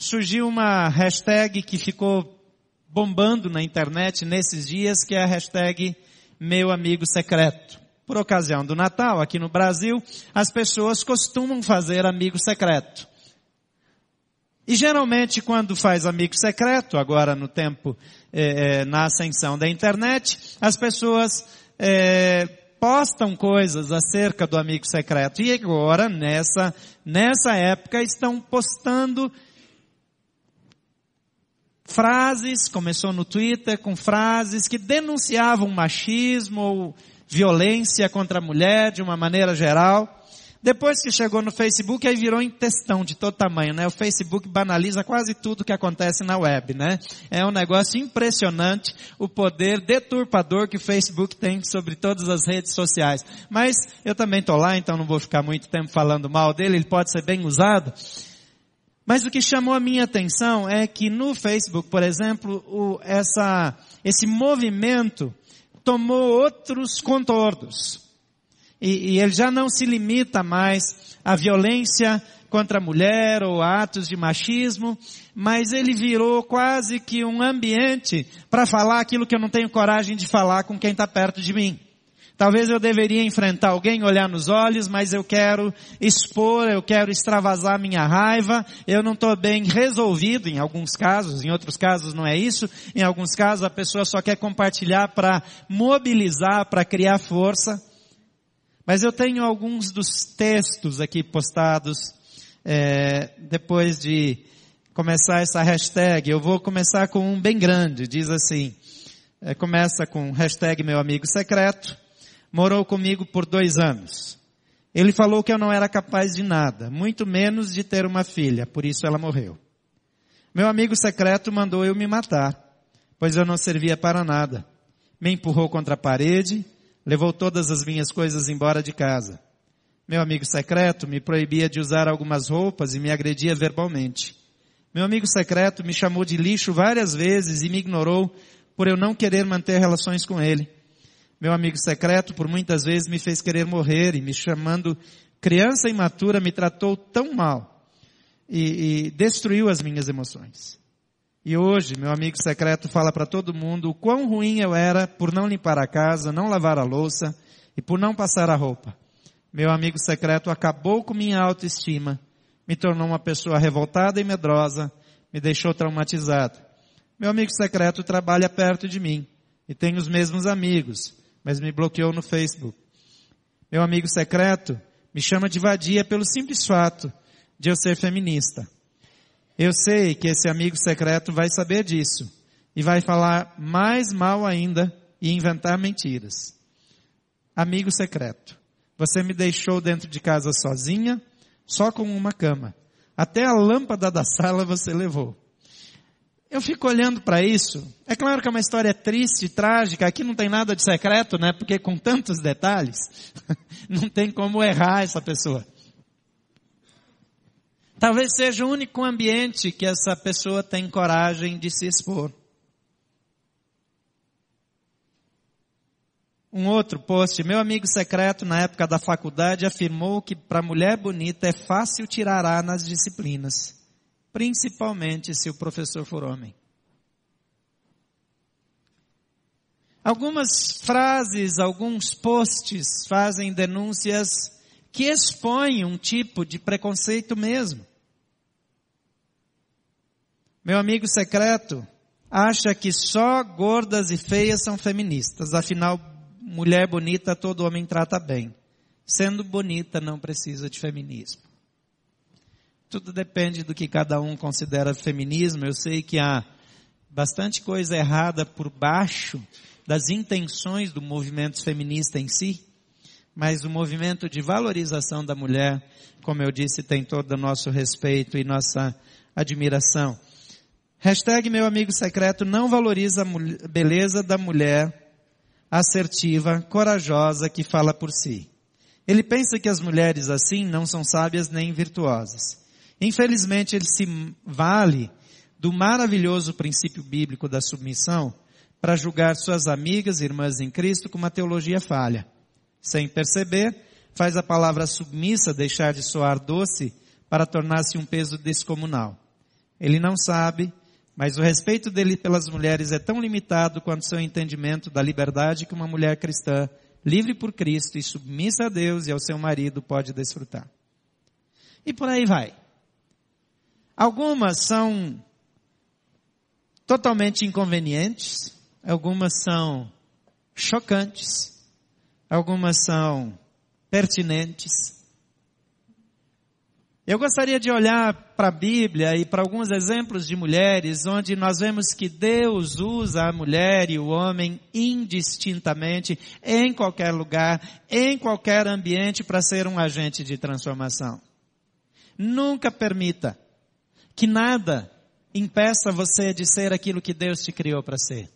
surgiu uma hashtag que ficou bombando na internet nesses dias, que é a hashtag meu amigo secreto. Por ocasião do Natal, aqui no Brasil, as pessoas costumam fazer amigo secreto. E geralmente quando faz amigo secreto, agora no tempo, é, é, na ascensão da internet, as pessoas é, postam coisas acerca do amigo secreto. E agora, nessa, nessa época, estão postando frases, começou no Twitter com frases que denunciavam machismo ou violência contra a mulher de uma maneira geral. Depois que chegou no Facebook, aí virou em textão de todo tamanho, né? O Facebook banaliza quase tudo que acontece na web, né? É um negócio impressionante o poder deturpador que o Facebook tem sobre todas as redes sociais. Mas eu também tô lá, então não vou ficar muito tempo falando mal dele, ele pode ser bem usado. Mas o que chamou a minha atenção é que no Facebook, por exemplo, o, essa, esse movimento tomou outros contornos. E, e ele já não se limita mais à violência contra a mulher ou atos de machismo, mas ele virou quase que um ambiente para falar aquilo que eu não tenho coragem de falar com quem está perto de mim. Talvez eu deveria enfrentar alguém, olhar nos olhos, mas eu quero expor, eu quero extravasar minha raiva, eu não estou bem resolvido em alguns casos, em outros casos não é isso, em alguns casos a pessoa só quer compartilhar para mobilizar, para criar força. Mas eu tenho alguns dos textos aqui postados é, depois de começar essa hashtag. Eu vou começar com um bem grande, diz assim, é, começa com hashtag meu amigo secreto, morou comigo por dois anos. Ele falou que eu não era capaz de nada, muito menos de ter uma filha, por isso ela morreu. Meu amigo secreto mandou eu me matar, pois eu não servia para nada. Me empurrou contra a parede, levou todas as minhas coisas embora de casa. Meu amigo secreto me proibia de usar algumas roupas e me agredia verbalmente. Meu amigo secreto me chamou de lixo várias vezes e me ignorou por eu não querer manter relações com ele. Meu amigo secreto, por muitas vezes, me fez querer morrer e me chamando criança imatura, me tratou tão mal e, e destruiu as minhas emoções. E hoje, meu amigo secreto fala para todo mundo o quão ruim eu era por não limpar a casa, não lavar a louça e por não passar a roupa. Meu amigo secreto acabou com minha autoestima, me tornou uma pessoa revoltada e medrosa, me deixou traumatizado. Meu amigo secreto trabalha perto de mim e tem os mesmos amigos, mas me bloqueou no Facebook. Meu amigo secreto me chama de vadia pelo simples fato de eu ser feminista. Eu sei que esse amigo secreto vai saber disso e vai falar mais mal ainda e inventar mentiras. Amigo secreto, você me deixou dentro de casa sozinha, só com uma cama. Até a lâmpada da sala você levou. Eu fico olhando para isso. É claro que é uma história triste, trágica. Aqui não tem nada de secreto, né? Porque com tantos detalhes, não tem como errar essa pessoa. Talvez seja o único ambiente que essa pessoa tem coragem de se expor. Um outro post, meu amigo secreto na época da faculdade afirmou que para mulher bonita é fácil tirar A nas disciplinas principalmente se o professor for homem. Algumas frases, alguns posts fazem denúncias que expõem um tipo de preconceito mesmo. Meu amigo secreto acha que só gordas e feias são feministas, afinal, mulher bonita todo homem trata bem. Sendo bonita não precisa de feminismo. Tudo depende do que cada um considera feminismo. Eu sei que há bastante coisa errada por baixo das intenções do movimento feminista em si, mas o movimento de valorização da mulher, como eu disse, tem todo o nosso respeito e nossa admiração. Hashtag meu amigo secreto não valoriza a beleza da mulher assertiva, corajosa, que fala por si. Ele pensa que as mulheres assim não são sábias nem virtuosas. Infelizmente, ele se vale do maravilhoso princípio bíblico da submissão para julgar suas amigas e irmãs em Cristo com uma teologia falha. Sem perceber, faz a palavra submissa deixar de soar doce para tornar-se um peso descomunal. ele não sabe, mas o respeito dele pelas mulheres é tão limitado quanto seu entendimento da liberdade que uma mulher cristã, livre por Cristo e submissa a Deus e ao seu marido, pode desfrutar. E por aí vai. Algumas são totalmente inconvenientes, algumas são chocantes, algumas são pertinentes, eu gostaria de olhar para a Bíblia e para alguns exemplos de mulheres onde nós vemos que Deus usa a mulher e o homem indistintamente, em qualquer lugar, em qualquer ambiente, para ser um agente de transformação. Nunca permita que nada impeça você de ser aquilo que Deus te criou para ser.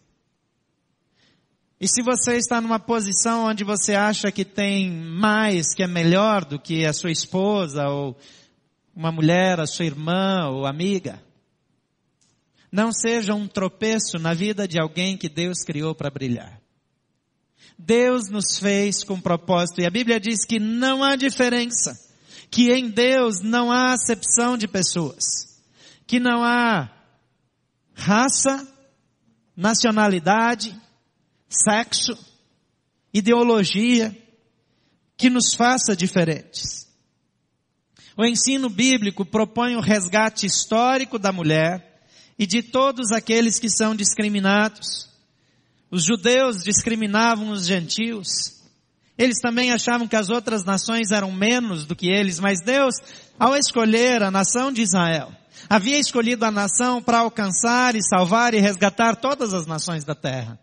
E se você está numa posição onde você acha que tem mais, que é melhor do que a sua esposa ou uma mulher, a sua irmã ou amiga. Não seja um tropeço na vida de alguém que Deus criou para brilhar. Deus nos fez com propósito e a Bíblia diz que não há diferença, que em Deus não há acepção de pessoas, que não há raça, nacionalidade, sexo, ideologia que nos faça diferentes. O ensino bíblico propõe o resgate histórico da mulher e de todos aqueles que são discriminados. Os judeus discriminavam os gentios. Eles também achavam que as outras nações eram menos do que eles, mas Deus, ao escolher a nação de Israel, havia escolhido a nação para alcançar e salvar e resgatar todas as nações da terra.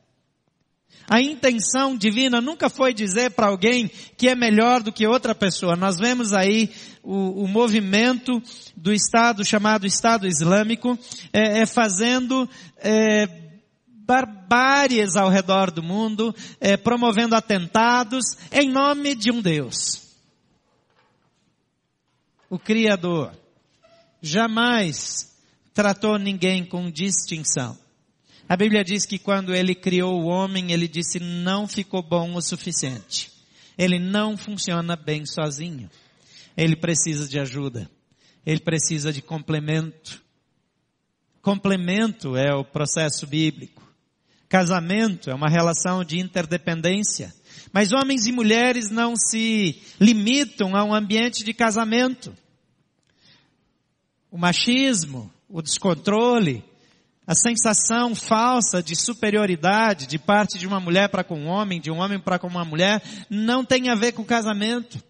A intenção divina nunca foi dizer para alguém que é melhor do que outra pessoa. Nós vemos aí o, o movimento do Estado chamado Estado Islâmico é, é fazendo é, barbáries ao redor do mundo, é, promovendo atentados em nome de um Deus. O Criador jamais tratou ninguém com distinção. A Bíblia diz que quando ele criou o homem, ele disse não ficou bom o suficiente. Ele não funciona bem sozinho. Ele precisa de ajuda. Ele precisa de complemento. Complemento é o processo bíblico. Casamento é uma relação de interdependência. Mas homens e mulheres não se limitam a um ambiente de casamento. O machismo, o descontrole, a sensação falsa de superioridade de parte de uma mulher para com um homem, de um homem para com uma mulher, não tem a ver com casamento.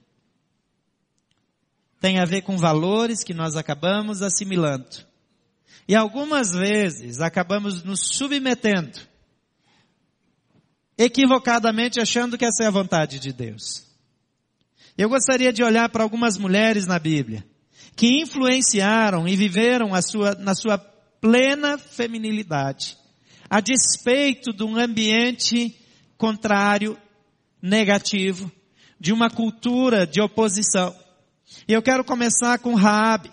Tem a ver com valores que nós acabamos assimilando. E algumas vezes acabamos nos submetendo, equivocadamente achando que essa é a vontade de Deus. Eu gostaria de olhar para algumas mulheres na Bíblia que influenciaram e viveram sua, na sua plena feminilidade, a despeito de um ambiente contrário, negativo, de uma cultura de oposição. E eu quero começar com Raabe.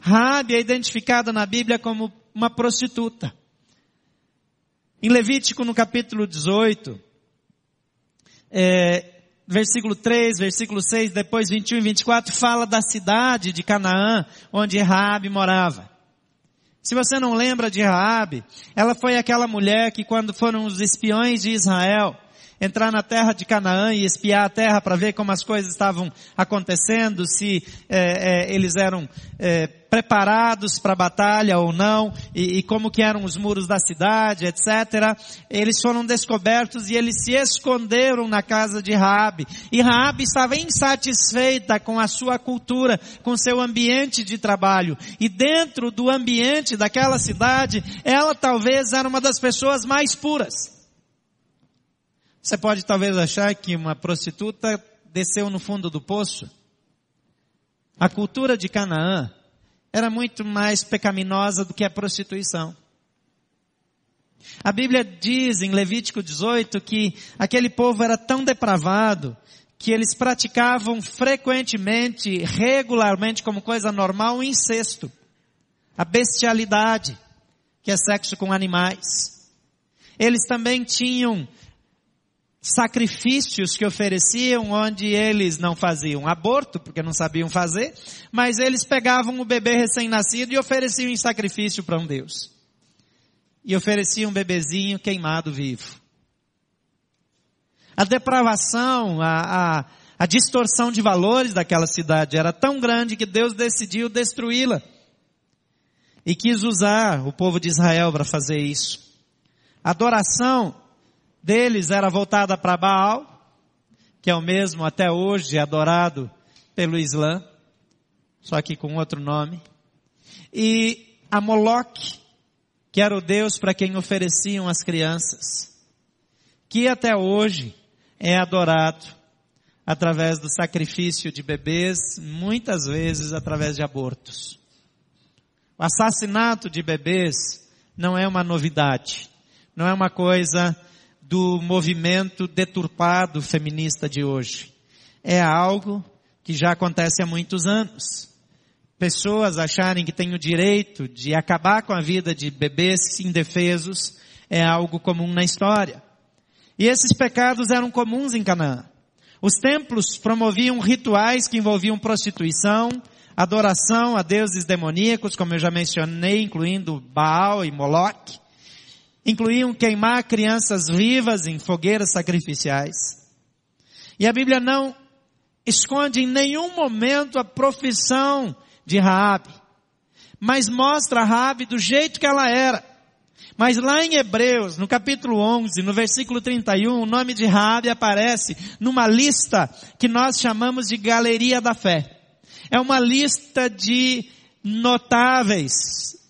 Raabe é identificada na Bíblia como uma prostituta. Em Levítico, no capítulo 18, é, versículo 3, versículo 6, depois 21 e 24, fala da cidade de Canaã, onde Raabe morava. Se você não lembra de Raabe, ela foi aquela mulher que quando foram os espiões de Israel entrar na terra de Canaã e espiar a terra para ver como as coisas estavam acontecendo, se é, é, eles eram é, preparados para a batalha ou não, e, e, como que eram os muros da cidade, etc. Eles foram descobertos e eles se esconderam na casa de Raabe. E Raabe estava insatisfeita com a sua cultura, com seu ambiente de trabalho. E dentro do ambiente daquela cidade, ela talvez era uma das pessoas mais puras. Você pode talvez achar que uma prostituta desceu no fundo do poço. A cultura de Canaã era muito mais pecaminosa do que a prostituição. A Bíblia diz em Levítico 18 que aquele povo era tão depravado que eles praticavam frequentemente, regularmente, como coisa normal, o incesto, a bestialidade, que é sexo com animais. Eles também tinham sacrifícios que ofereciam onde eles não faziam aborto, porque não sabiam fazer, mas eles pegavam o bebê recém-nascido e ofereciam em sacrifício para um Deus. E ofereciam um bebezinho queimado vivo. A depravação, a, a, a distorção de valores daquela cidade era tão grande que Deus decidiu destruí-la. E quis usar o povo de Israel para fazer isso. Adoração deles era voltada para Baal, que é o mesmo até hoje adorado pelo Islã, só que com outro nome. E a Moloch, que era o Deus para quem ofereciam as crianças, que até hoje é adorado através do sacrifício de bebês, muitas vezes através de abortos. O assassinato de bebês não é uma novidade, não é uma coisa do movimento deturpado feminista de hoje. É algo que já acontece há muitos anos. Pessoas acharem que têm o direito de acabar com a vida de bebês indefesos é algo comum na história. E esses pecados eram comuns em Canaã. Os templos promoviam rituais que envolviam prostituição, adoração a deuses demoníacos, como eu já mencionei, incluindo Baal e Moloch incluíam queimar crianças vivas em fogueiras sacrificiais. E a Bíblia não esconde em nenhum momento a profissão de Raabe, mas mostra Raabe do jeito que ela era. Mas lá em Hebreus, no capítulo 11, no versículo 31, o nome de Raabe aparece numa lista que nós chamamos de Galeria da Fé. É uma lista de notáveis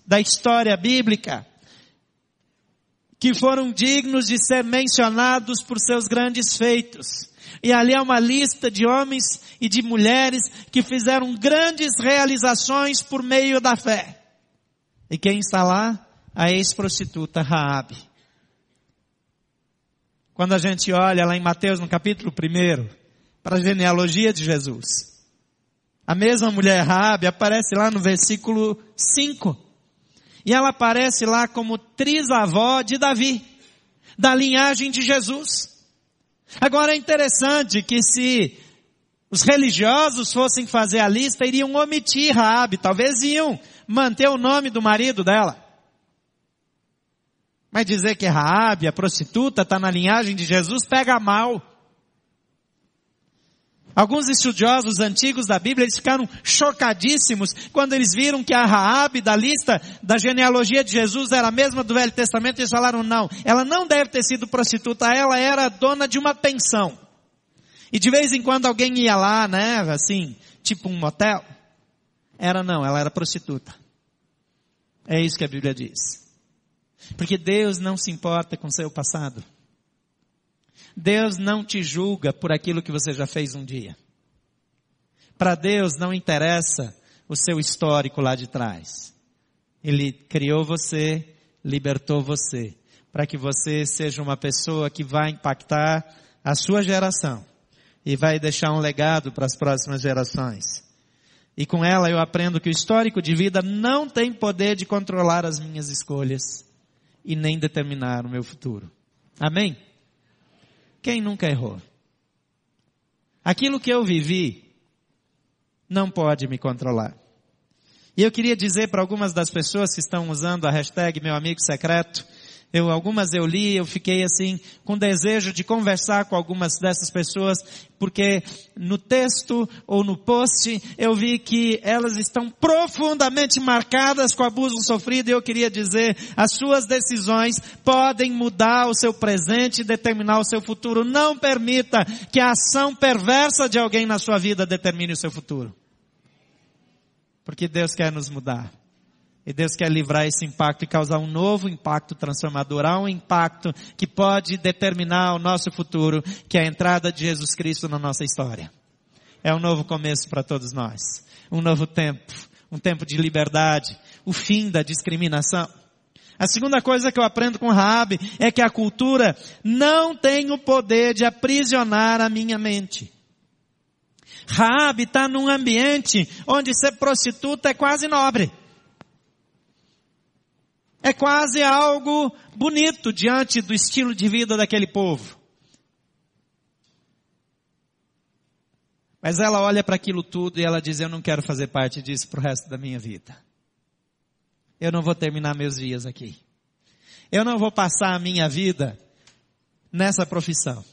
da história bíblica que foram dignos de ser mencionados por seus grandes feitos. E ali há uma lista de homens e de mulheres que fizeram grandes realizações por meio da fé. E quem está lá? A ex-prostituta Raabe. Quando a gente olha lá em Mateus no capítulo 1, para a genealogia de Jesus, a mesma mulher Raabe aparece lá no versículo 5. E ela aparece lá como trisavó de Davi, da linhagem de Jesus. Agora é interessante que se os religiosos fossem fazer a lista, iriam omitir Raabe, talvez iam manter o nome do marido dela. Mas dizer que Raabe, a prostituta, está na linhagem de Jesus, pega mal. Alguns estudiosos antigos da Bíblia, eles ficaram chocadíssimos quando eles viram que a Raabe da lista da genealogia de Jesus era a mesma do Velho Testamento, eles falaram não, ela não deve ter sido prostituta, ela era dona de uma pensão. E de vez em quando alguém ia lá, né, assim, tipo um motel. Era não, ela era prostituta. É isso que a Bíblia diz. Porque Deus não se importa com seu passado. Deus não te julga por aquilo que você já fez um dia. Para Deus não interessa o seu histórico lá de trás. Ele criou você, libertou você, para que você seja uma pessoa que vai impactar a sua geração e vai deixar um legado para as próximas gerações. E com ela eu aprendo que o histórico de vida não tem poder de controlar as minhas escolhas e nem determinar o meu futuro. Amém? Quem nunca errou? Aquilo que eu vivi não pode me controlar. E eu queria dizer para algumas das pessoas que estão usando a hashtag meu amigo secreto, eu, algumas eu li, eu fiquei assim, com desejo de conversar com algumas dessas pessoas, porque no texto ou no post eu vi que elas estão profundamente marcadas com o abuso sofrido e eu queria dizer, as suas decisões podem mudar o seu presente e determinar o seu futuro. Não permita que a ação perversa de alguém na sua vida determine o seu futuro. Porque Deus quer nos mudar. E Deus quer livrar esse impacto e causar um novo impacto transformador. Há um impacto que pode determinar o nosso futuro, que é a entrada de Jesus Cristo na nossa história. É um novo começo para todos nós. Um novo tempo. Um tempo de liberdade. O fim da discriminação. A segunda coisa que eu aprendo com Raab é que a cultura não tem o poder de aprisionar a minha mente. Raab está num ambiente onde ser prostituta é quase nobre. É quase algo bonito diante do estilo de vida daquele povo. Mas ela olha para aquilo tudo e ela diz: Eu não quero fazer parte disso para o resto da minha vida. Eu não vou terminar meus dias aqui. Eu não vou passar a minha vida nessa profissão.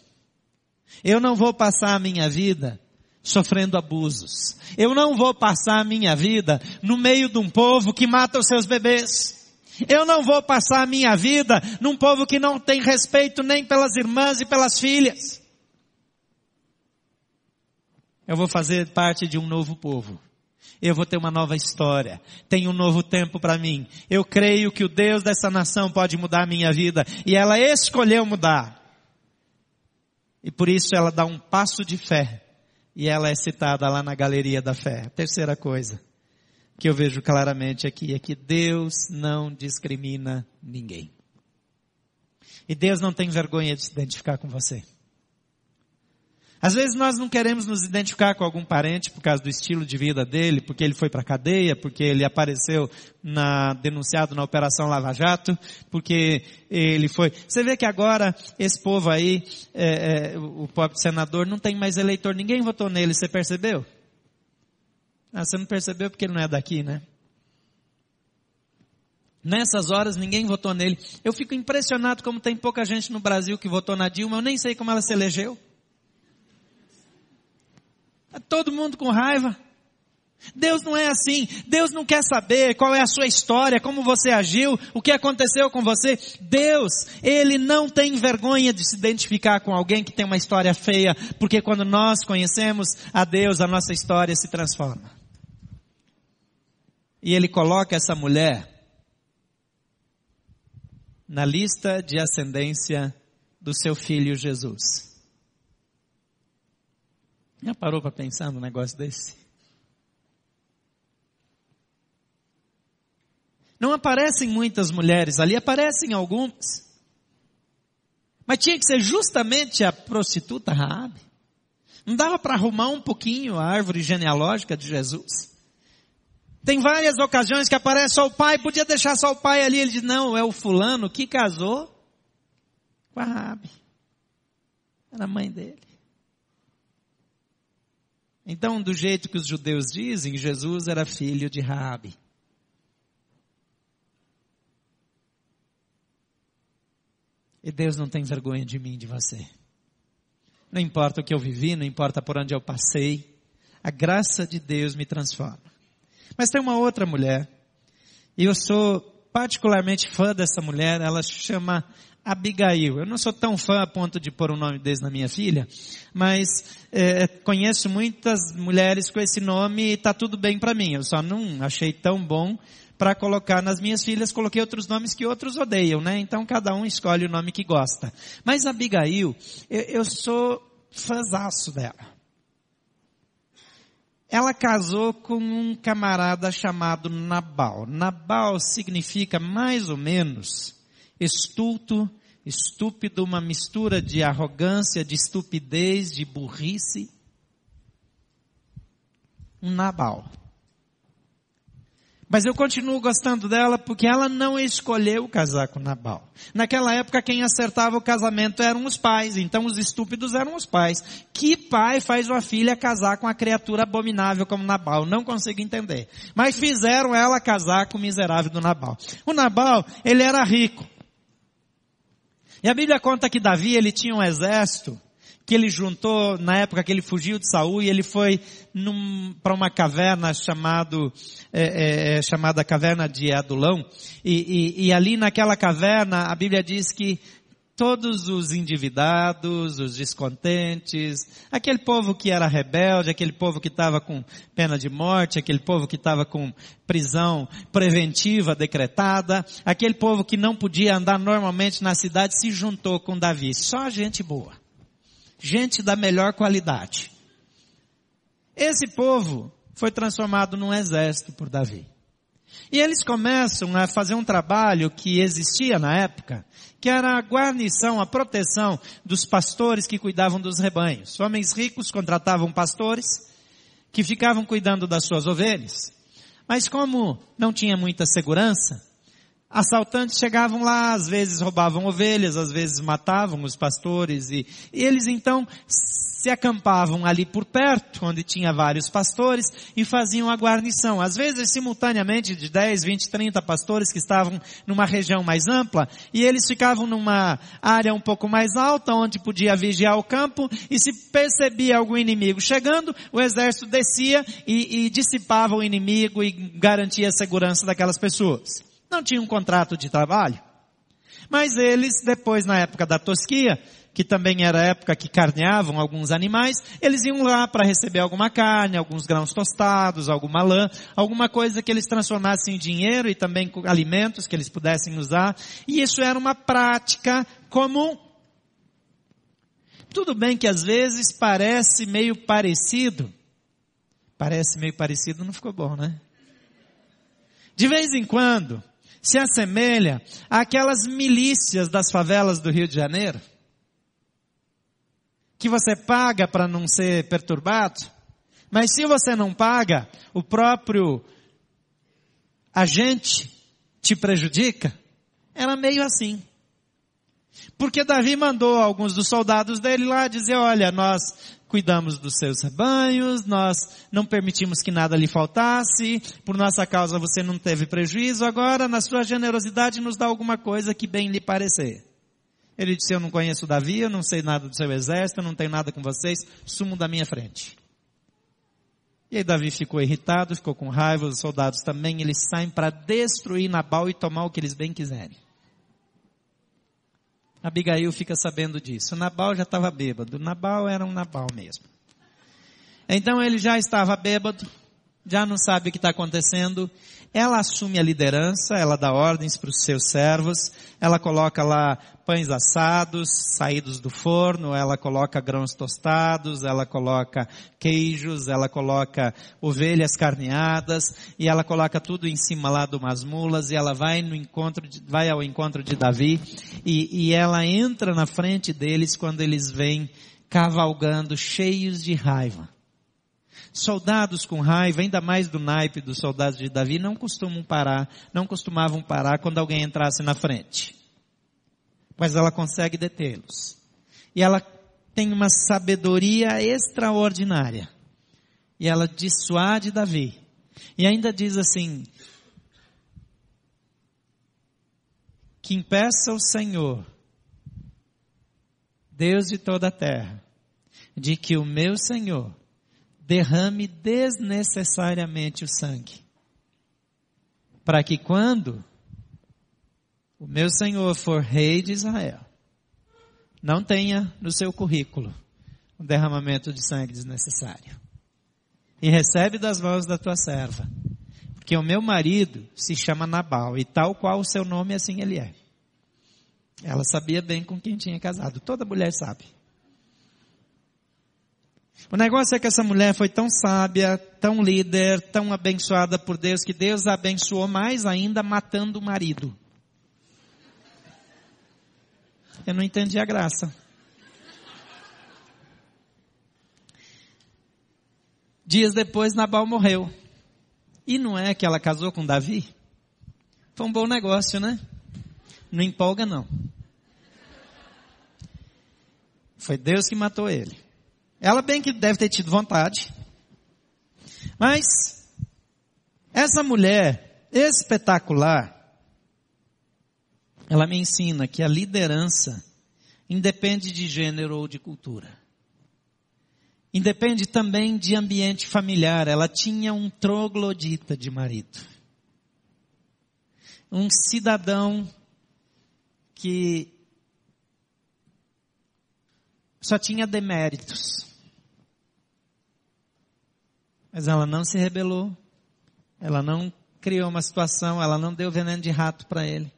Eu não vou passar a minha vida sofrendo abusos. Eu não vou passar a minha vida no meio de um povo que mata os seus bebês. Eu não vou passar a minha vida num povo que não tem respeito nem pelas irmãs e pelas filhas. Eu vou fazer parte de um novo povo. Eu vou ter uma nova história. Tem um novo tempo para mim. Eu creio que o Deus dessa nação pode mudar a minha vida. E ela escolheu mudar. E por isso ela dá um passo de fé e ela é citada lá na galeria da fé. Terceira coisa que eu vejo claramente aqui é que Deus não discrimina ninguém. E Deus não tem vergonha de se identificar com você. Às vezes nós não queremos nos identificar com algum parente por causa do estilo de vida dele, porque ele foi para a cadeia, porque ele apareceu na, denunciado na Operação Lava Jato, porque ele foi. Você vê que agora esse povo aí, é, é, o pobre senador, não tem mais eleitor, ninguém votou nele, você percebeu? Ah, você não percebeu porque ele não é daqui, né? Nessas horas ninguém votou nele. Eu fico impressionado como tem pouca gente no Brasil que votou na Dilma, eu nem sei como ela se elegeu. Tá todo mundo com raiva. Deus não é assim. Deus não quer saber qual é a sua história, como você agiu, o que aconteceu com você. Deus, Ele não tem vergonha de se identificar com alguém que tem uma história feia, porque quando nós conhecemos a Deus, a nossa história se transforma. E Ele coloca essa mulher na lista de ascendência do seu filho Jesus. Já parou para pensar num negócio desse? Não aparecem muitas mulheres ali, aparecem algumas. Mas tinha que ser justamente a prostituta Raabe. Não dava para arrumar um pouquinho a árvore genealógica de Jesus? Tem várias ocasiões que aparece só o pai, podia deixar só o pai ali. Ele diz, não, é o fulano que casou com a Raabe. Era a mãe dele. Então, do jeito que os judeus dizem, Jesus era filho de Raabe. E Deus não tem vergonha de mim, de você. Não importa o que eu vivi, não importa por onde eu passei, a graça de Deus me transforma. Mas tem uma outra mulher, e eu sou particularmente fã dessa mulher, ela se chama Abigail. Eu não sou tão fã a ponto de pôr o um nome desse na minha filha, mas é, conheço muitas mulheres com esse nome e está tudo bem para mim. Eu só não achei tão bom para colocar nas minhas filhas, coloquei outros nomes que outros odeiam, né? Então cada um escolhe o nome que gosta. Mas Abigail, eu, eu sou fãzaço dela. Ela casou com um camarada chamado Nabal. Nabal significa mais ou menos estulto, estúpido, uma mistura de arrogância, de estupidez, de burrice. Um Nabal. Mas eu continuo gostando dela porque ela não escolheu casar com Nabal. Naquela época quem acertava o casamento eram os pais, então os estúpidos eram os pais. Que pai faz uma filha casar com uma criatura abominável como Nabal? Não consigo entender. Mas fizeram ela casar com o miserável do Nabal. O Nabal, ele era rico. E a Bíblia conta que Davi, ele tinha um exército que ele juntou na época que ele fugiu de Saul e ele foi para uma caverna chamado, é, é, é, chamada caverna de Adulão e, e, e ali naquela caverna a Bíblia diz que todos os endividados, os descontentes, aquele povo que era rebelde, aquele povo que estava com pena de morte, aquele povo que estava com prisão preventiva decretada, aquele povo que não podia andar normalmente na cidade se juntou com Davi. Só gente boa. Gente da melhor qualidade. Esse povo foi transformado num exército por Davi. E eles começam a fazer um trabalho que existia na época, que era a guarnição, a proteção dos pastores que cuidavam dos rebanhos. Homens ricos contratavam pastores que ficavam cuidando das suas ovelhas. Mas como não tinha muita segurança, assaltantes chegavam lá, às vezes roubavam ovelhas, às vezes matavam os pastores e, e eles então se acampavam ali por perto, onde tinha vários pastores, e faziam a guarnição. Às vezes, simultaneamente, de 10, 20, 30 pastores que estavam numa região mais ampla, e eles ficavam numa área um pouco mais alta, onde podia vigiar o campo, e se percebia algum inimigo chegando, o exército descia e, e dissipava o inimigo e garantia a segurança daquelas pessoas. Não tinha um contrato de trabalho. Mas eles, depois na época da tosquia, que também era a época que carneavam alguns animais, eles iam lá para receber alguma carne, alguns grãos tostados, alguma lã, alguma coisa que eles transformassem em dinheiro e também alimentos que eles pudessem usar. E isso era uma prática comum. Tudo bem que às vezes parece meio parecido. Parece meio parecido, não ficou bom, né? De vez em quando, se assemelha àquelas milícias das favelas do Rio de Janeiro? Que você paga para não ser perturbado, mas se você não paga, o próprio agente te prejudica, era meio assim. Porque Davi mandou alguns dos soldados dele lá dizer, olha, nós cuidamos dos seus rebanhos, nós não permitimos que nada lhe faltasse, por nossa causa você não teve prejuízo, agora na sua generosidade nos dá alguma coisa que bem lhe parecer. Ele disse, eu não conheço Davi, eu não sei nada do seu exército, eu não tenho nada com vocês, sumo da minha frente. E aí Davi ficou irritado, ficou com raiva, os soldados também, eles saem para destruir Nabal e tomar o que eles bem quiserem. Abigail fica sabendo disso. Nabal já estava bêbado. Nabal era um Nabal mesmo. Então ele já estava bêbado, já não sabe o que está acontecendo. Ela assume a liderança, ela dá ordens para os seus servos, ela coloca lá pães assados, saídos do forno, ela coloca grãos tostados, ela coloca queijos, ela coloca ovelhas carneadas, e ela coloca tudo em cima lá de umas mulas, e ela vai no encontro, de, vai ao encontro de Davi, e, e ela entra na frente deles quando eles vêm cavalgando cheios de raiva. Soldados com raiva, ainda mais do naipe dos soldados de Davi, não costumam parar, não costumavam parar quando alguém entrasse na frente. Mas ela consegue detê-los. E ela tem uma sabedoria extraordinária. E ela dissuade Davi. E ainda diz assim, que impeça o Senhor, Deus de toda a terra, de que o meu Senhor derrame desnecessariamente o sangue. Para que quando o meu Senhor for rei de Israel, não tenha no seu currículo um derramamento de sangue desnecessário. E recebe das mãos da tua serva. Porque o meu marido se chama Nabal, e tal qual o seu nome, assim ele é. Ela sabia bem com quem tinha casado. Toda mulher sabe. O negócio é que essa mulher foi tão sábia, tão líder, tão abençoada por Deus, que Deus a abençoou mais ainda matando o marido. Eu não entendi a graça. Dias depois, Nabal morreu. E não é que ela casou com Davi? Foi um bom negócio, né? Não empolga, não. Foi Deus que matou ele. Ela bem que deve ter tido vontade. Mas, essa mulher espetacular, ela me ensina que a liderança independe de gênero ou de cultura. Independe também de ambiente familiar. Ela tinha um troglodita de marido. Um cidadão que só tinha deméritos. Mas ela não se rebelou. Ela não criou uma situação, ela não deu veneno de rato para ele.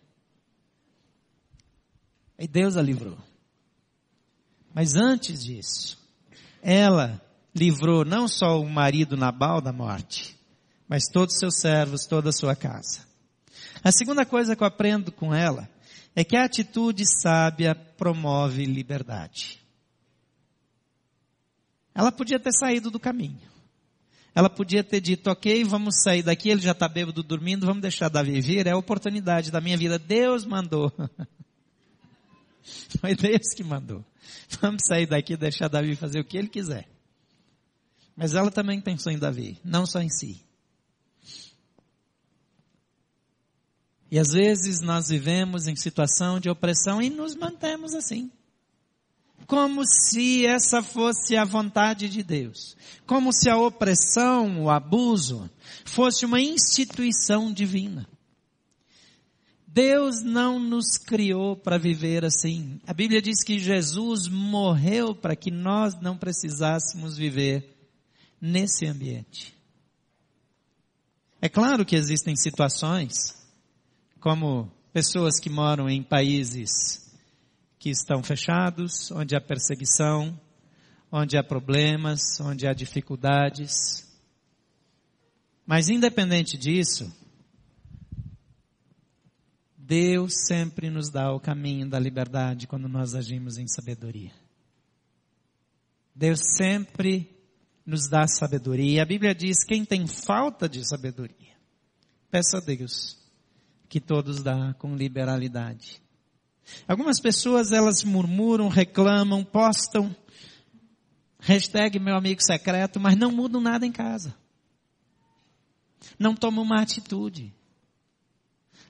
E Deus a livrou. Mas antes disso, ela livrou não só o marido Nabal da morte, mas todos os seus servos, toda a sua casa. A segunda coisa que eu aprendo com ela é que a atitude sábia promove liberdade. Ela podia ter saído do caminho. Ela podia ter dito, ok, vamos sair daqui, ele já está bêbado dormindo, vamos deixar Davi vir, é a oportunidade da minha vida. Deus mandou. Foi Deus que mandou. Vamos sair daqui e deixar Davi fazer o que ele quiser. Mas ela também pensou em Davi, não só em si. E às vezes nós vivemos em situação de opressão e nos mantemos assim. Como se essa fosse a vontade de Deus. Como se a opressão, o abuso, fosse uma instituição divina. Deus não nos criou para viver assim. A Bíblia diz que Jesus morreu para que nós não precisássemos viver nesse ambiente. É claro que existem situações, como pessoas que moram em países que estão fechados, onde há perseguição, onde há problemas, onde há dificuldades. Mas independente disso, Deus sempre nos dá o caminho da liberdade quando nós agimos em sabedoria. Deus sempre nos dá sabedoria. A Bíblia diz: quem tem falta de sabedoria, peça a Deus, que todos dá com liberalidade. Algumas pessoas elas murmuram, reclamam, postam, hashtag meu amigo secreto, mas não mudam nada em casa. Não tomam uma atitude.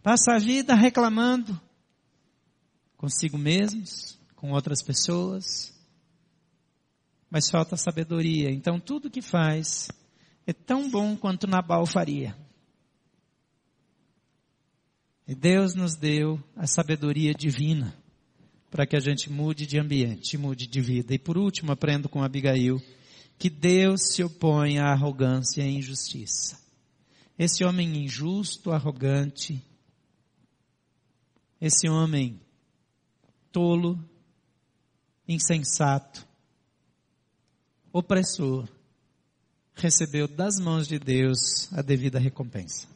Passa a vida reclamando consigo mesmos, com outras pessoas, mas falta sabedoria. Então tudo que faz é tão bom quanto Nabal faria. E Deus nos deu a sabedoria divina para que a gente mude de ambiente, mude de vida. E por último, aprendo com Abigail que Deus se opõe à arrogância e à injustiça. Esse homem injusto, arrogante, esse homem tolo, insensato, opressor, recebeu das mãos de Deus a devida recompensa.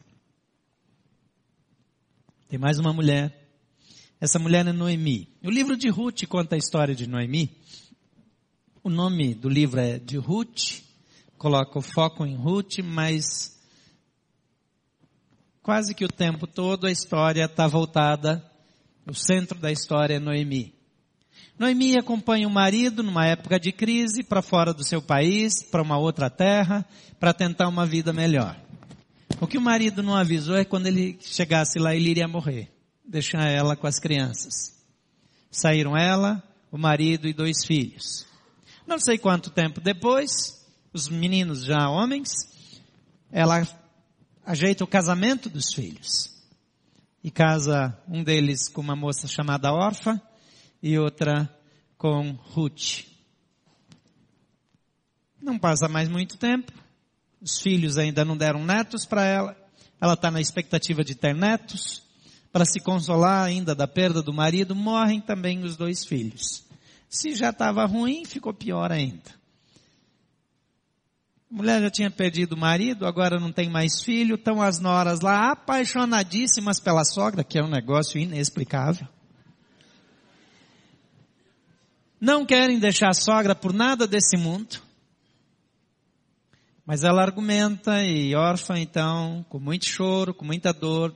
Tem mais uma mulher. Essa mulher é Noemi. O livro de Ruth conta a história de Noemi. O nome do livro é de Ruth, coloca o foco em Ruth, mas quase que o tempo todo a história está voltada o centro da história é Noemi. Noemi acompanha o marido numa época de crise para fora do seu país, para uma outra terra, para tentar uma vida melhor. O que o marido não avisou é quando ele chegasse lá ele iria morrer, deixar ela com as crianças. Saíram ela, o marido e dois filhos. Não sei quanto tempo depois, os meninos já homens, ela ajeita o casamento dos filhos e casa um deles com uma moça chamada Orfa e outra com Ruth. Não passa mais muito tempo, os filhos ainda não deram netos para ela, ela está na expectativa de ter netos, para se consolar ainda da perda do marido, morrem também os dois filhos. Se já estava ruim, ficou pior ainda. A mulher já tinha perdido o marido, agora não tem mais filho, estão as noras lá apaixonadíssimas pela sogra, que é um negócio inexplicável. Não querem deixar a sogra por nada desse mundo. Mas ela argumenta e órfã então, com muito choro, com muita dor,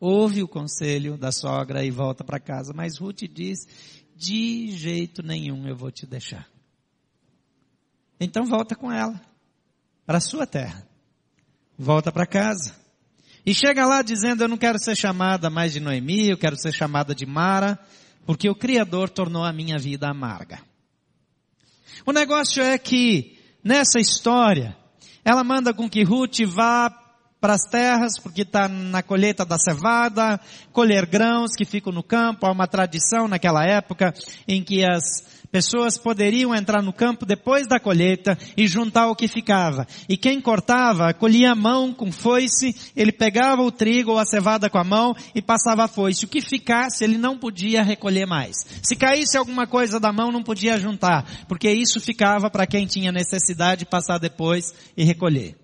ouve o conselho da sogra e volta para casa. Mas Ruth diz, de jeito nenhum eu vou te deixar. Então volta com ela para a sua terra. Volta para casa. E chega lá dizendo, eu não quero ser chamada mais de Noemi, eu quero ser chamada de Mara, porque o Criador tornou a minha vida amarga. O negócio é que, nessa história, ela manda com que Ruth vá para as terras, porque está na colheita da cevada, colher grãos que ficam no campo. Há uma tradição naquela época em que as Pessoas poderiam entrar no campo depois da colheita e juntar o que ficava. E quem cortava, colhia a mão com foice, ele pegava o trigo ou a cevada com a mão e passava a foice. O que ficasse, ele não podia recolher mais. Se caísse alguma coisa da mão, não podia juntar, porque isso ficava para quem tinha necessidade de passar depois e recolher.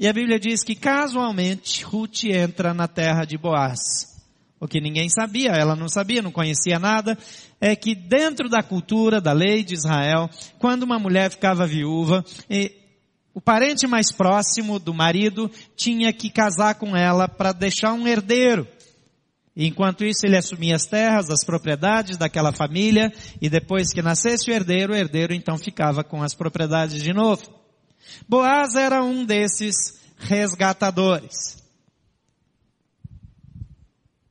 E a Bíblia diz que casualmente Ruth entra na terra de Boaz o que ninguém sabia, ela não sabia, não conhecia nada, é que dentro da cultura, da lei de Israel, quando uma mulher ficava viúva, o parente mais próximo do marido tinha que casar com ela para deixar um herdeiro. Enquanto isso, ele assumia as terras, as propriedades daquela família, e depois que nascesse o herdeiro, o herdeiro então ficava com as propriedades de novo. Boaz era um desses resgatadores.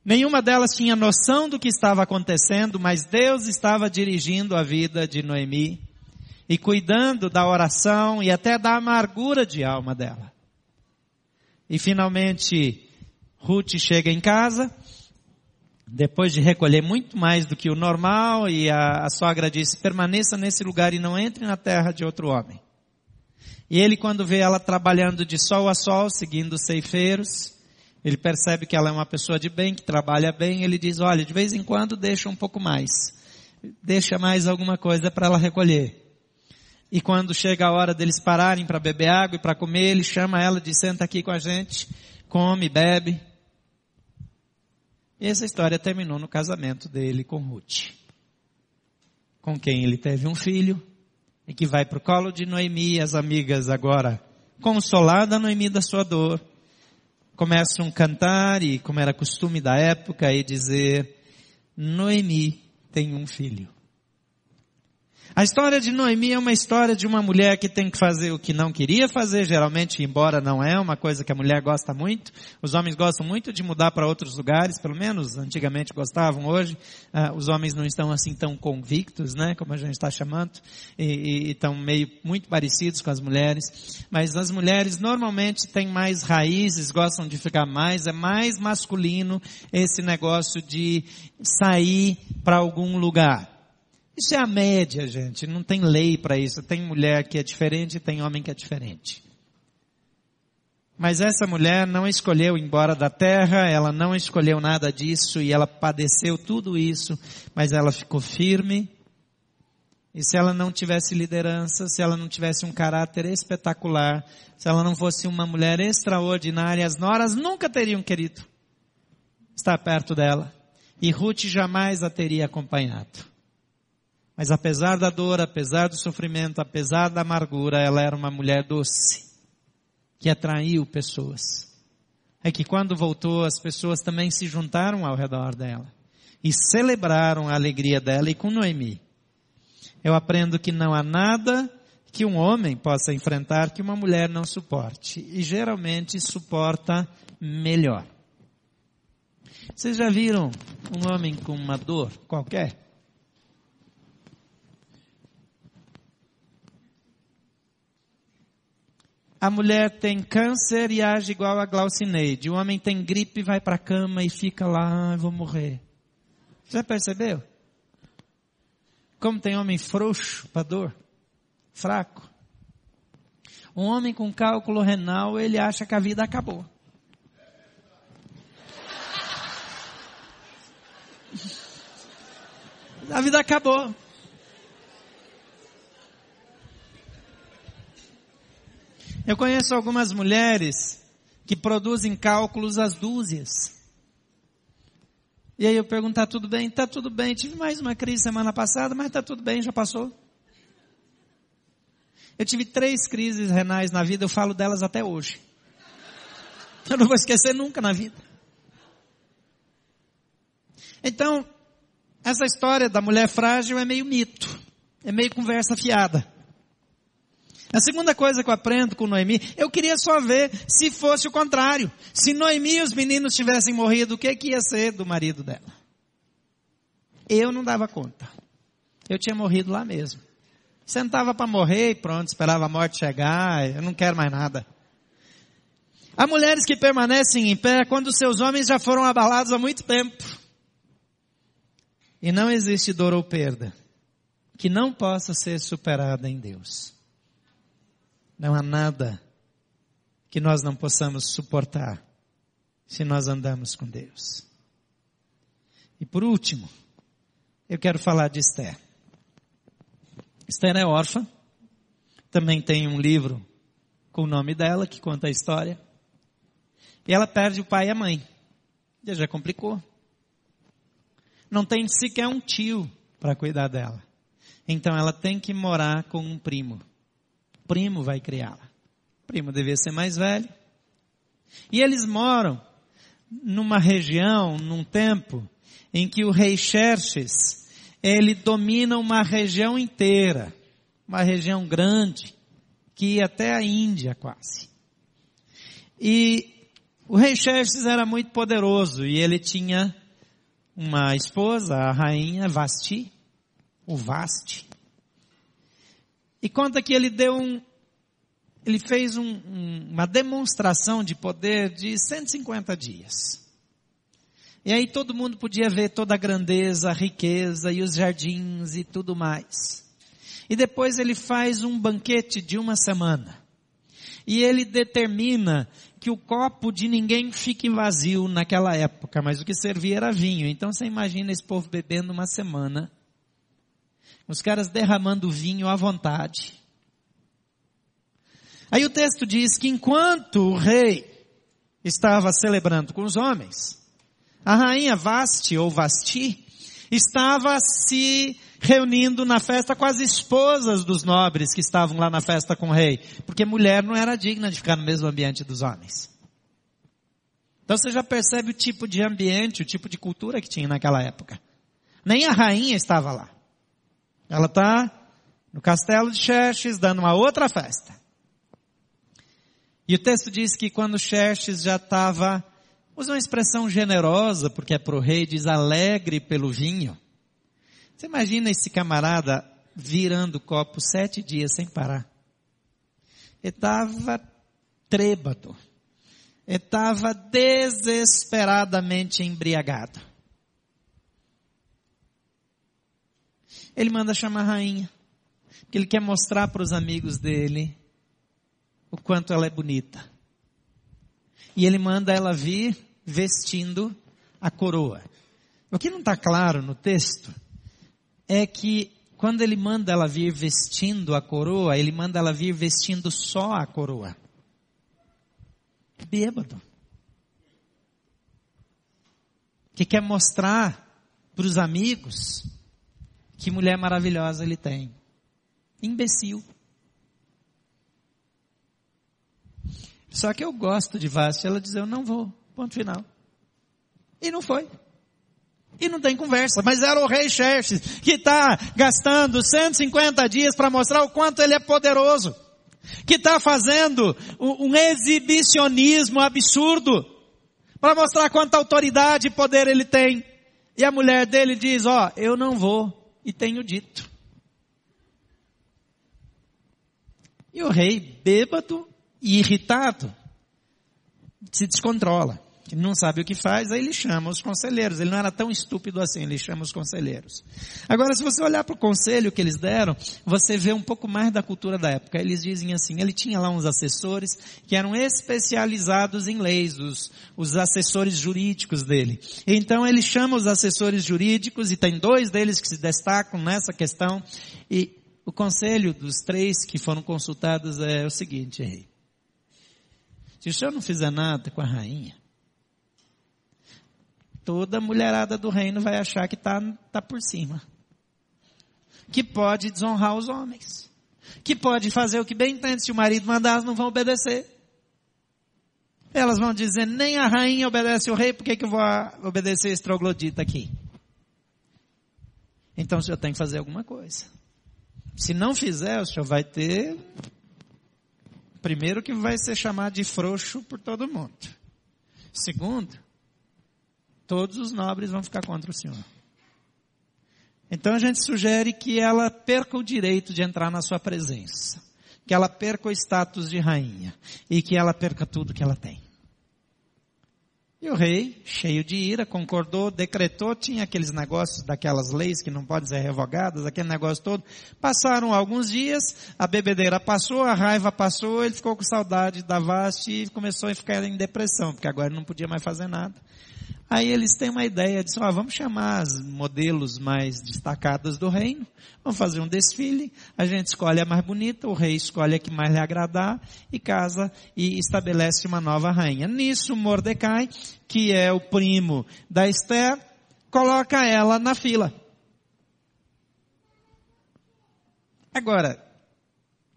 Nenhuma delas tinha noção do que estava acontecendo, mas Deus estava dirigindo a vida de Noemi e cuidando da oração e até da amargura de alma dela. E finalmente, Ruth chega em casa, depois de recolher muito mais do que o normal, e a, a sogra disse, permaneça nesse lugar e não entre na terra de outro homem. E ele, quando vê ela trabalhando de sol a sol, seguindo os ceifeiros, ele percebe que ela é uma pessoa de bem, que trabalha bem, ele diz, olha, de vez em quando deixa um pouco mais. Deixa mais alguma coisa para ela recolher. E quando chega a hora deles pararem para beber água e para comer, ele chama ela de senta aqui com a gente, come, bebe. E essa história terminou no casamento dele com Ruth. Com quem ele teve um filho e que vai para o colo de Noemi, as amigas agora consolada Noemi da sua dor, começam a cantar e como era costume da época e dizer, Noemi tem um filho. A história de Noemi é uma história de uma mulher que tem que fazer o que não queria fazer, geralmente, embora não é uma coisa que a mulher gosta muito. Os homens gostam muito de mudar para outros lugares, pelo menos antigamente gostavam, hoje uh, os homens não estão assim tão convictos, né, como a gente está chamando, e, e estão meio muito parecidos com as mulheres. Mas as mulheres normalmente têm mais raízes, gostam de ficar mais, é mais masculino esse negócio de sair para algum lugar. Isso é a média, gente. Não tem lei para isso. Tem mulher que é diferente tem homem que é diferente. Mas essa mulher não escolheu ir embora da terra, ela não escolheu nada disso e ela padeceu tudo isso, mas ela ficou firme. E se ela não tivesse liderança, se ela não tivesse um caráter espetacular, se ela não fosse uma mulher extraordinária, as noras nunca teriam querido estar perto dela. E Ruth jamais a teria acompanhado. Mas apesar da dor, apesar do sofrimento, apesar da amargura, ela era uma mulher doce, que atraiu pessoas. É que quando voltou, as pessoas também se juntaram ao redor dela e celebraram a alegria dela e com Noemi. Eu aprendo que não há nada que um homem possa enfrentar que uma mulher não suporte. E geralmente suporta melhor. Vocês já viram um homem com uma dor qualquer? A mulher tem câncer e age igual a Glaucineide. O homem tem gripe e vai para a cama e fica lá, ah, vou morrer. Já percebeu? Como tem homem frouxo para dor? Fraco. Um homem com cálculo renal, ele acha que a vida acabou. A vida acabou. Eu conheço algumas mulheres que produzem cálculos às dúzias. E aí eu pergunto, tá tudo bem? Tá tudo bem. Tive mais uma crise semana passada, mas tá tudo bem, já passou. Eu tive três crises renais na vida, eu falo delas até hoje. Eu não vou esquecer nunca na vida. Então, essa história da mulher frágil é meio mito. É meio conversa fiada. A segunda coisa que eu aprendo com Noemi, eu queria só ver se fosse o contrário. Se Noemi e os meninos tivessem morrido, o que, que ia ser do marido dela? Eu não dava conta. Eu tinha morrido lá mesmo. Sentava para morrer e pronto, esperava a morte chegar, eu não quero mais nada. Há mulheres que permanecem em pé quando seus homens já foram abalados há muito tempo. E não existe dor ou perda que não possa ser superada em Deus. Não há nada que nós não possamos suportar se nós andamos com Deus. E por último, eu quero falar de Esther. Esther é órfã, também tem um livro com o nome dela que conta a história. E ela perde o pai e a mãe. Já já complicou. Não tem sequer um tio para cuidar dela. Então ela tem que morar com um primo primo vai criá-la. O primo devia ser mais velho. E eles moram numa região, num tempo, em que o rei Xerxes, ele domina uma região inteira, uma região grande, que ia até a Índia quase. E o rei Xerxes era muito poderoso e ele tinha uma esposa, a rainha Vasti, o Vasti. E conta que ele deu um, ele fez um, um, uma demonstração de poder de 150 dias. E aí todo mundo podia ver toda a grandeza, a riqueza e os jardins e tudo mais. E depois ele faz um banquete de uma semana. E ele determina que o copo de ninguém fique vazio naquela época, mas o que servia era vinho. Então você imagina esse povo bebendo uma semana. Os caras derramando vinho à vontade. Aí o texto diz que enquanto o rei estava celebrando com os homens, a rainha Vasti ou Vasti estava se reunindo na festa com as esposas dos nobres que estavam lá na festa com o rei, porque mulher não era digna de ficar no mesmo ambiente dos homens. Então você já percebe o tipo de ambiente, o tipo de cultura que tinha naquela época. Nem a rainha estava lá. Ela está no castelo de Xerxes dando uma outra festa. E o texto diz que quando Xerxes já estava, usa uma expressão generosa, porque é para o rei, diz alegre pelo vinho. Você imagina esse camarada virando o copo sete dias sem parar. Ele estava trêbado. Ele estava desesperadamente embriagado. Ele manda chamar a rainha, que ele quer mostrar para os amigos dele o quanto ela é bonita. E ele manda ela vir vestindo a coroa. O que não está claro no texto é que quando ele manda ela vir vestindo a coroa, ele manda ela vir vestindo só a coroa. Bêbado. Que quer mostrar para os amigos que mulher maravilhosa ele tem. Imbecil. Só que eu gosto de Vasti. Ela diz, eu não vou. Ponto final. E não foi. E não tem conversa. Mas era o rei Xerxes que está gastando 150 dias para mostrar o quanto ele é poderoso. Que está fazendo um exibicionismo absurdo para mostrar quanta autoridade e poder ele tem. E a mulher dele diz, ó, oh, eu não vou. E tenho dito. E o rei, bêbado, e irritado, se descontrola. Ele não sabe o que faz, aí ele chama os conselheiros. Ele não era tão estúpido assim, ele chama os conselheiros. Agora, se você olhar para o conselho que eles deram, você vê um pouco mais da cultura da época. Eles dizem assim, ele tinha lá uns assessores que eram especializados em leis, os, os assessores jurídicos dele. Então ele chama os assessores jurídicos e tem dois deles que se destacam nessa questão. E o conselho dos três que foram consultados é o seguinte, rei. Se o senhor não fizer nada com a rainha, toda mulherada do reino vai achar que está tá por cima. Que pode desonrar os homens. Que pode fazer o que bem entende. Se o marido mandar, elas não vão obedecer. Elas vão dizer, nem a rainha obedece o rei, por que, que eu vou obedecer esse troglodita aqui? Então o senhor tem que fazer alguma coisa. Se não fizer, o senhor vai ter Primeiro que vai ser chamado de frouxo por todo mundo. Segundo, todos os nobres vão ficar contra o Senhor. Então a gente sugere que ela perca o direito de entrar na sua presença. Que ela perca o status de rainha. E que ela perca tudo que ela tem. E o rei, cheio de ira, concordou, decretou, tinha aqueles negócios daquelas leis que não podem ser revogadas, aquele negócio todo. Passaram alguns dias, a bebedeira passou, a raiva passou, ele ficou com saudade da Vasti e começou a ficar em depressão, porque agora não podia mais fazer nada. Aí eles têm uma ideia, de, ah, vamos chamar as modelos mais destacadas do reino, vamos fazer um desfile, a gente escolhe a mais bonita, o rei escolhe a que mais lhe agradar e casa e estabelece uma nova rainha. Nisso, Mordecai, que é o primo da Esther, coloca ela na fila. Agora,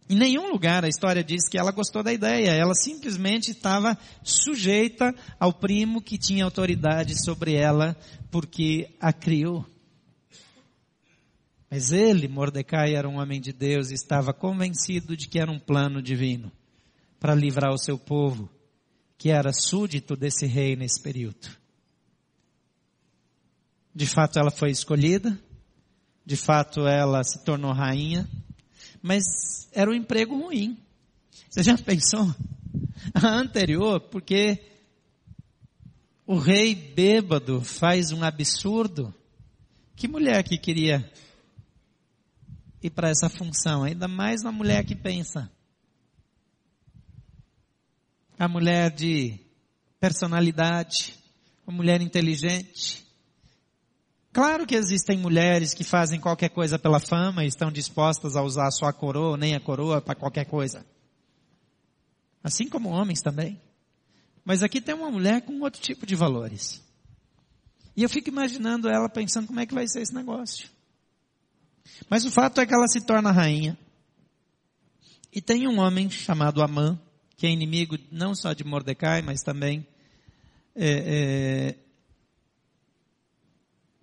Em nenhum lugar a história diz que ela gostou da ideia, ela simplesmente estava sujeita ao primo que tinha autoridade sobre ela porque a criou. Mas ele, Mordecai, era um homem de Deus e estava convencido de que era um plano divino para livrar o seu povo, que era súdito desse rei nesse período. De fato, ela foi escolhida, de fato, ela se tornou rainha, mas era um emprego ruim. Você já pensou? A anterior, porque o rei bêbado faz um absurdo. Que mulher que queria ir para essa função? Ainda mais uma mulher que pensa. A mulher de personalidade, uma mulher inteligente, Claro que existem mulheres que fazem qualquer coisa pela fama e estão dispostas a usar só a coroa, nem a coroa para qualquer coisa. Assim como homens também. Mas aqui tem uma mulher com outro tipo de valores. E eu fico imaginando ela pensando como é que vai ser esse negócio. Mas o fato é que ela se torna rainha. E tem um homem chamado Amã, que é inimigo não só de Mordecai, mas também é, é,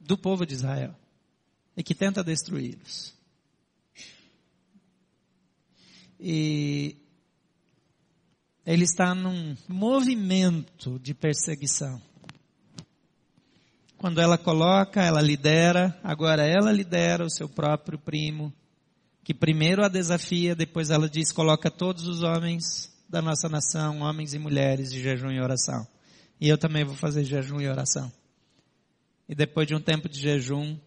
do povo de Israel e que tenta destruí-los. E ele está num movimento de perseguição. Quando ela coloca, ela lidera, agora ela lidera o seu próprio primo, que primeiro a desafia, depois ela diz: coloca todos os homens da nossa nação, homens e mulheres, de jejum e oração. E eu também vou fazer jejum e oração e depois de um tempo de jejum,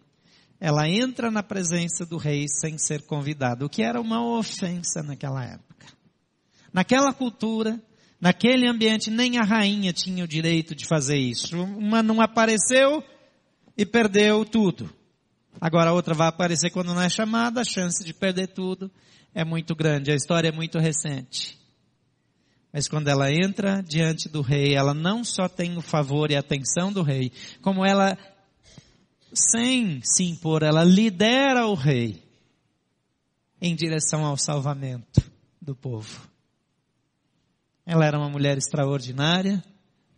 ela entra na presença do rei sem ser convidada, o que era uma ofensa naquela época. Naquela cultura, naquele ambiente, nem a rainha tinha o direito de fazer isso. Uma não apareceu e perdeu tudo. Agora a outra vai aparecer quando não é chamada, a chance de perder tudo é muito grande. A história é muito recente. Mas quando ela entra diante do rei, ela não só tem o favor e a atenção do rei, como ela sem se impor, ela lidera o rei em direção ao salvamento do povo. Ela era uma mulher extraordinária,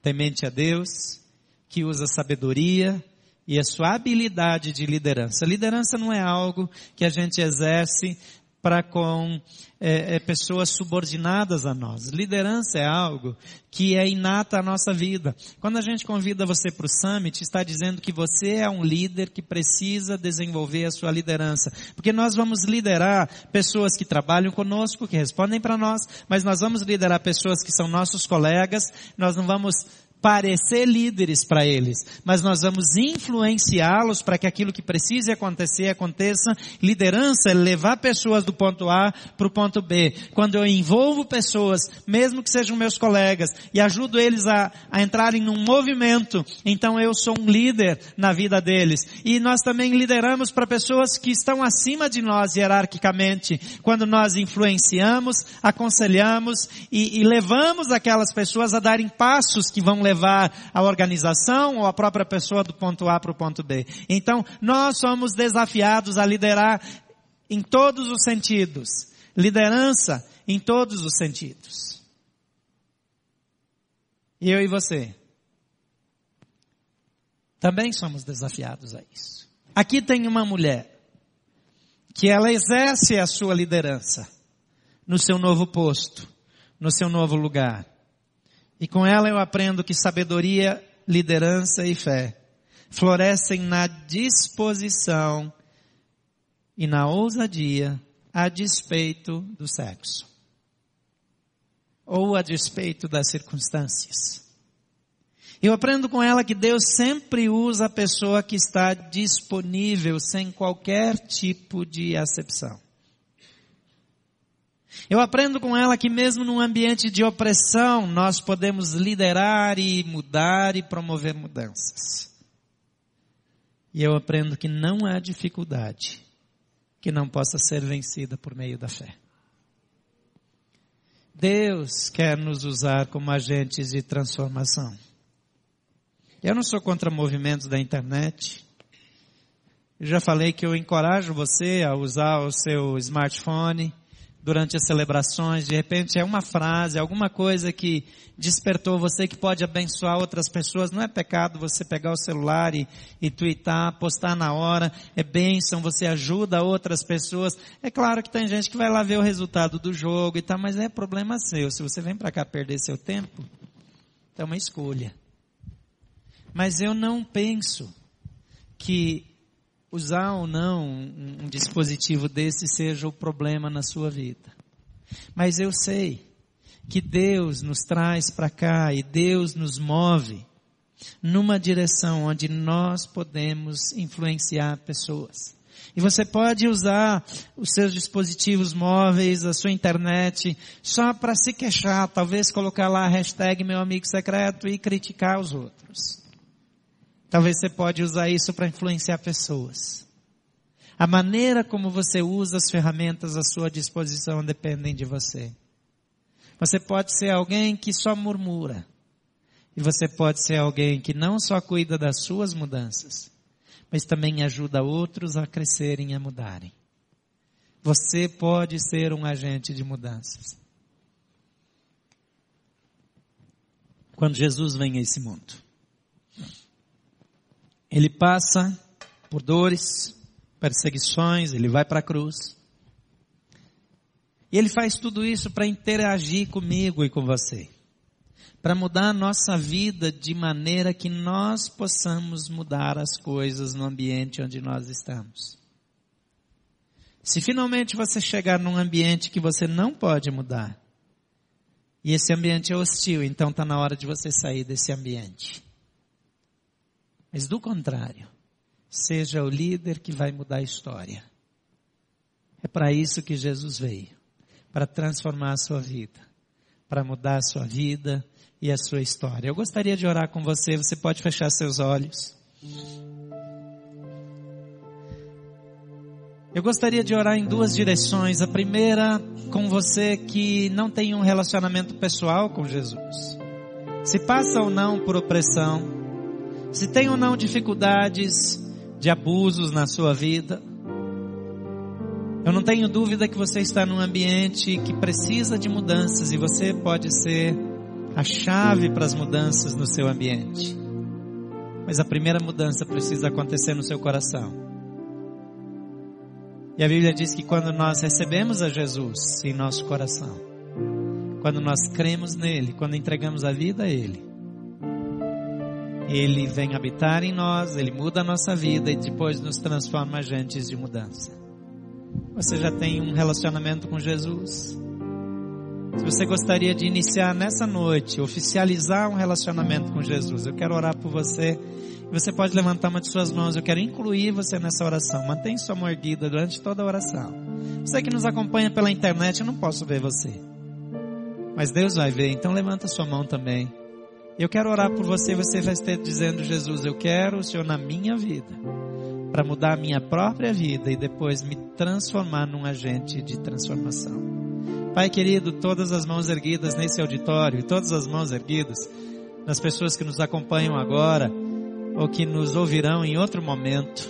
temente a Deus, que usa sabedoria e a sua habilidade de liderança. Liderança não é algo que a gente exerce para com é, é, pessoas subordinadas a nós. Liderança é algo que é inata à nossa vida. Quando a gente convida você para o Summit, está dizendo que você é um líder que precisa desenvolver a sua liderança. Porque nós vamos liderar pessoas que trabalham conosco, que respondem para nós, mas nós vamos liderar pessoas que são nossos colegas, nós não vamos parecer líderes para eles, mas nós vamos influenciá-los para que aquilo que precise acontecer aconteça. Liderança é levar pessoas do ponto A para o ponto B. Quando eu envolvo pessoas, mesmo que sejam meus colegas, e ajudo eles a, a entrarem num movimento, então eu sou um líder na vida deles. E nós também lideramos para pessoas que estão acima de nós hierarquicamente, quando nós influenciamos, aconselhamos e, e levamos aquelas pessoas a darem passos que vão levar a organização ou a própria pessoa do ponto A para o ponto B. Então, nós somos desafiados a liderar em todos os sentidos. Liderança em todos os sentidos. Eu e você também somos desafiados a isso. Aqui tem uma mulher que ela exerce a sua liderança no seu novo posto, no seu novo lugar. E com ela eu aprendo que sabedoria, liderança e fé florescem na disposição e na ousadia a despeito do sexo. Ou a despeito das circunstâncias. Eu aprendo com ela que Deus sempre usa a pessoa que está disponível sem qualquer tipo de acepção. Eu aprendo com ela que mesmo num ambiente de opressão, nós podemos liderar e mudar e promover mudanças. E eu aprendo que não há dificuldade que não possa ser vencida por meio da fé. Deus quer nos usar como agentes de transformação. Eu não sou contra movimentos da internet. Eu já falei que eu encorajo você a usar o seu smartphone durante as celebrações, de repente é uma frase, alguma coisa que despertou você que pode abençoar outras pessoas. Não é pecado você pegar o celular e, e twittar, postar na hora, é bênção, você ajuda outras pessoas. É claro que tem gente que vai lá ver o resultado do jogo e tal, mas é problema seu. Se você vem para cá perder seu tempo, é uma escolha. Mas eu não penso que usar ou não um, dispositivo desse seja o problema na sua vida. Mas eu sei que Deus nos traz para cá e Deus nos move numa direção onde nós podemos influenciar pessoas. E você pode usar os seus dispositivos móveis, a sua internet, só para se queixar, talvez colocar lá a hashtag meu amigo secreto e criticar os outros. Talvez você pode usar isso para influenciar pessoas. A maneira como você usa as ferramentas à sua disposição dependem de você. Você pode ser alguém que só murmura. E você pode ser alguém que não só cuida das suas mudanças, mas também ajuda outros a crescerem e a mudarem. Você pode ser um agente de mudanças. Quando Jesus vem a esse mundo, ele passa por dores, perseguições, ele vai para a cruz. E ele faz tudo isso para interagir comigo e com você. Para mudar a nossa vida de maneira que nós possamos mudar as coisas no ambiente onde nós estamos. Se finalmente você chegar num ambiente que você não pode mudar, e esse ambiente é hostil, então está na hora de você sair desse ambiente. Mas do contrário, seja o líder que vai mudar a história. É para isso que Jesus veio para transformar a sua vida, para mudar a sua vida e a sua história. Eu gostaria de orar com você, você pode fechar seus olhos. Eu gostaria de orar em duas direções. A primeira, com você que não tem um relacionamento pessoal com Jesus. Se passa ou não por opressão, se tem ou não dificuldades de abusos na sua vida, eu não tenho dúvida que você está num ambiente que precisa de mudanças e você pode ser a chave para as mudanças no seu ambiente. Mas a primeira mudança precisa acontecer no seu coração. E a Bíblia diz que quando nós recebemos a Jesus em nosso coração, quando nós cremos nele, quando entregamos a vida a ele, ele vem habitar em nós, Ele muda a nossa vida e depois nos transforma agentes de mudança. Você já tem um relacionamento com Jesus? Se você gostaria de iniciar nessa noite, oficializar um relacionamento com Jesus, eu quero orar por você. Você pode levantar uma de suas mãos, eu quero incluir você nessa oração. Mantenha sua mão erguida durante toda a oração. Você que nos acompanha pela internet, eu não posso ver você. Mas Deus vai ver, então levanta sua mão também. Eu quero orar por você, você vai estar dizendo, Jesus, eu quero o Senhor na minha vida, para mudar a minha própria vida e depois me transformar num agente de transformação. Pai querido, todas as mãos erguidas nesse auditório, todas as mãos erguidas das pessoas que nos acompanham agora ou que nos ouvirão em outro momento,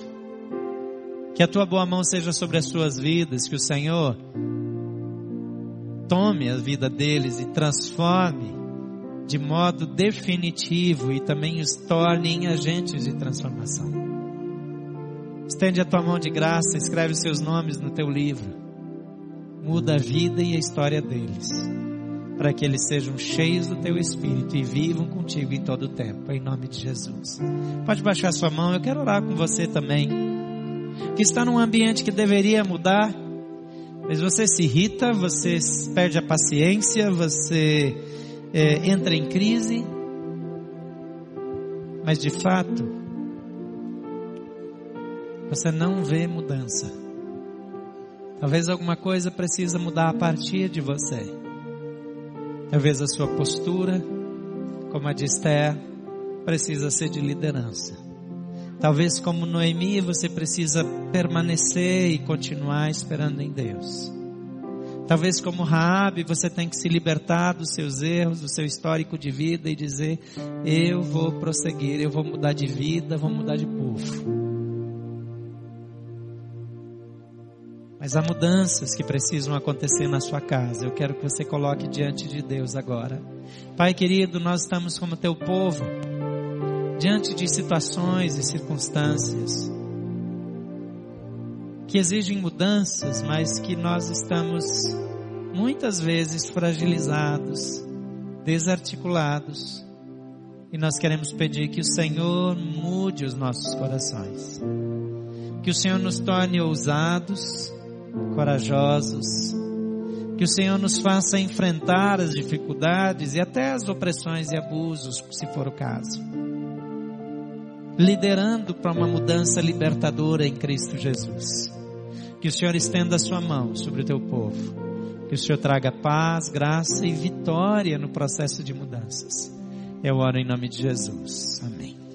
que a tua boa mão seja sobre as suas vidas, que o Senhor tome a vida deles e transforme de modo definitivo e também os em agentes de transformação. Estende a tua mão de graça, escreve seus nomes no teu livro. Muda a vida e a história deles, para que eles sejam cheios do teu espírito e vivam contigo em todo o tempo, em nome de Jesus. Pode baixar sua mão, eu quero orar com você também. Que está num ambiente que deveria mudar, mas você se irrita, você perde a paciência, você é, entra em crise, mas de fato, você não vê mudança. Talvez alguma coisa precisa mudar a partir de você. Talvez a sua postura, como a de Esther, precisa ser de liderança. Talvez como Noemi você precisa permanecer e continuar esperando em Deus. Talvez como Raabe você tem que se libertar dos seus erros, do seu histórico de vida e dizer: eu vou prosseguir, eu vou mudar de vida, vou mudar de povo. Mas há mudanças que precisam acontecer na sua casa. Eu quero que você coloque diante de Deus agora. Pai querido, nós estamos como teu povo, diante de situações e circunstâncias que exigem mudanças, mas que nós estamos muitas vezes fragilizados, desarticulados. E nós queremos pedir que o Senhor mude os nossos corações. Que o Senhor nos torne ousados, corajosos. Que o Senhor nos faça enfrentar as dificuldades e até as opressões e abusos, se for o caso. Liderando para uma mudança libertadora em Cristo Jesus. Que o Senhor estenda a sua mão sobre o teu povo. Que o Senhor traga paz, graça e vitória no processo de mudanças. Eu oro em nome de Jesus. Amém.